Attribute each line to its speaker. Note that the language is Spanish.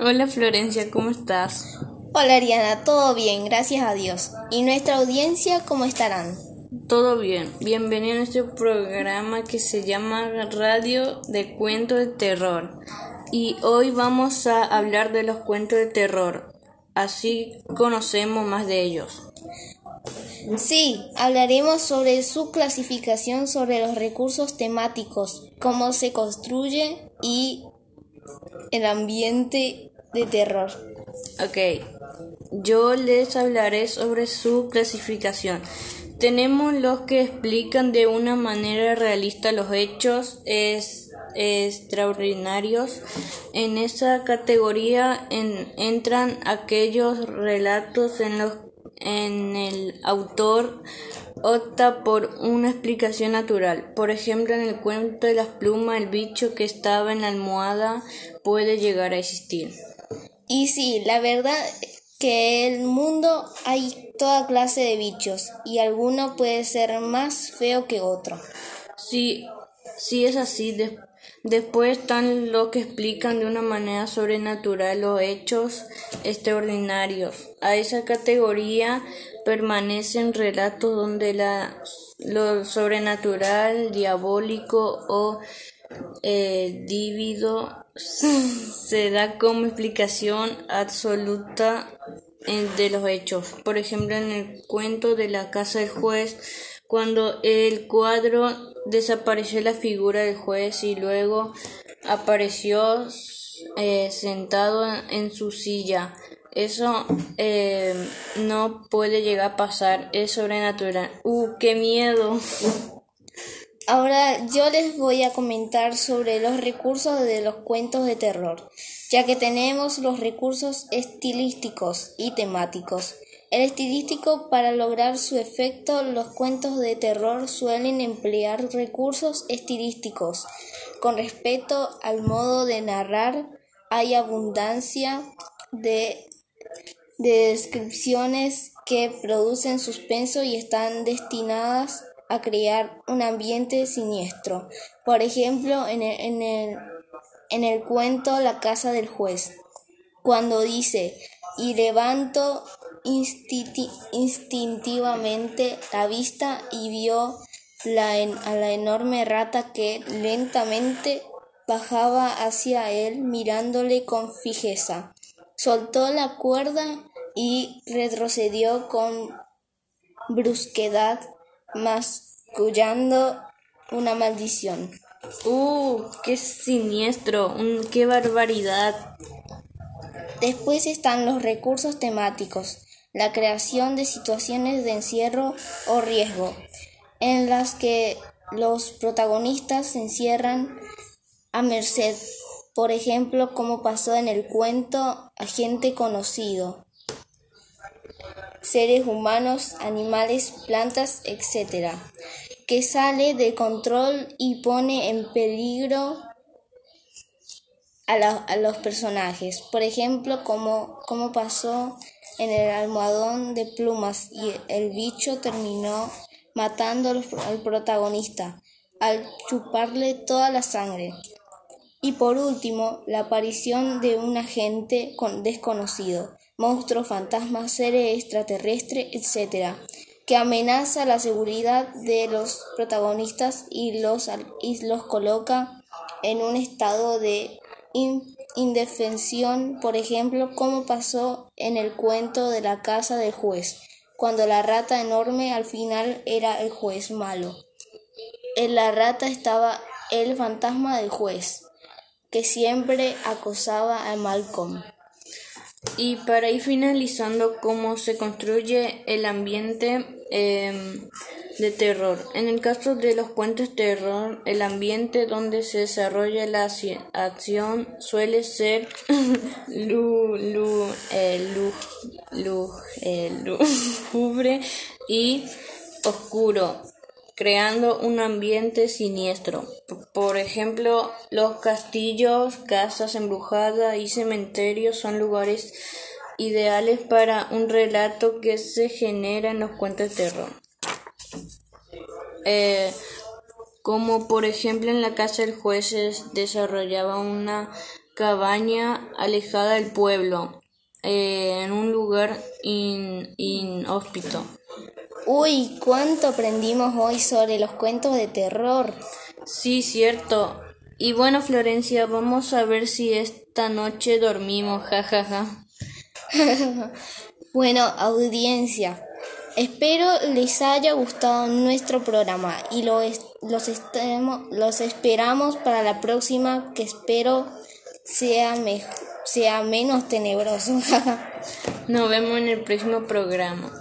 Speaker 1: Hola Florencia, ¿cómo estás?
Speaker 2: Hola Ariana, todo bien, gracias a Dios. ¿Y nuestra audiencia cómo estarán?
Speaker 1: Todo bien, bienvenido a nuestro programa que se llama Radio de Cuentos de Terror. Y hoy vamos a hablar de los cuentos de terror, así conocemos más de ellos.
Speaker 2: Sí, hablaremos sobre su clasificación sobre los recursos temáticos, cómo se construye y el ambiente de terror.
Speaker 1: Ok, yo les hablaré sobre su clasificación. Tenemos los que explican de una manera realista los hechos es, extraordinarios. En esa categoría entran aquellos relatos en los en el autor opta por una explicación natural. Por ejemplo, en el cuento de las plumas, el bicho que estaba en la almohada puede llegar a existir.
Speaker 2: Y sí, la verdad que en el mundo hay toda clase de bichos y alguno puede ser más feo que otro.
Speaker 1: Sí, sí es así. después están los que explican de una manera sobrenatural los hechos extraordinarios. A esa categoría permanecen relatos donde la, lo sobrenatural, diabólico o eh, divido se da como explicación absoluta de los hechos. Por ejemplo, en el cuento de la casa del juez, cuando el cuadro desapareció la figura del juez y luego apareció eh, sentado en su silla. Eso eh, no puede llegar a pasar, es sobrenatural. ¡Uh, qué miedo!
Speaker 2: Ahora yo les voy a comentar sobre los recursos de los cuentos de terror, ya que tenemos los recursos estilísticos y temáticos. El estilístico, para lograr su efecto, los cuentos de terror suelen emplear recursos estilísticos. Con respecto al modo de narrar, hay abundancia de, de descripciones que producen suspenso y están destinadas a crear un ambiente siniestro. Por ejemplo, en el cuento La casa del juez, cuando dice, y levanto instintivamente la vista y vio la a la enorme rata que lentamente bajaba hacia él mirándole con fijeza. Soltó la cuerda y retrocedió con brusquedad mascullando una maldición.
Speaker 1: ¡Uh! ¡Qué siniestro! ¡Qué barbaridad!
Speaker 2: Después están los recursos temáticos, la creación de situaciones de encierro o riesgo, en las que los protagonistas se encierran a merced, por ejemplo, como pasó en el cuento Agente Conocido, seres humanos, animales, plantas, etc., que sale de control y pone en peligro a, los personajes. Por ejemplo, como, como pasó en el almohadón de plumas y el bicho terminó matando al protagonista al chuparle toda la sangre. Y por último, la aparición de un agente desconocido monstruos, fantasmas, seres extraterrestres, etc., que amenaza la seguridad de los protagonistas y los, los coloca en un estado de indefensión, por ejemplo, como pasó en el cuento de la casa del juez, cuando la rata enorme al final era el juez malo. En la rata estaba el fantasma del juez, que siempre acosaba a Malcolm.
Speaker 1: Y para ir finalizando, cómo se construye el ambiente em, de terror. En el caso de los cuentos terror, el ambiente donde se desarrolla la acción suele ser lu, lu, eh, eh, y oscuro creando un ambiente siniestro. Por ejemplo, los castillos, casas embrujadas y cementerios son lugares ideales para un relato que se genera en los cuentos de terror. Eh, como por ejemplo en la casa del juez se desarrollaba una cabaña alejada del pueblo, eh, en un lugar inhóspito.
Speaker 2: Uy, cuánto aprendimos hoy sobre los cuentos de terror.
Speaker 1: Sí, cierto. Y bueno, Florencia, vamos a ver si esta noche dormimos, jajaja.
Speaker 2: bueno, audiencia, espero les haya gustado nuestro programa y lo los, los esperamos para la próxima que espero sea, sea menos tenebroso.
Speaker 1: Nos vemos en el próximo programa.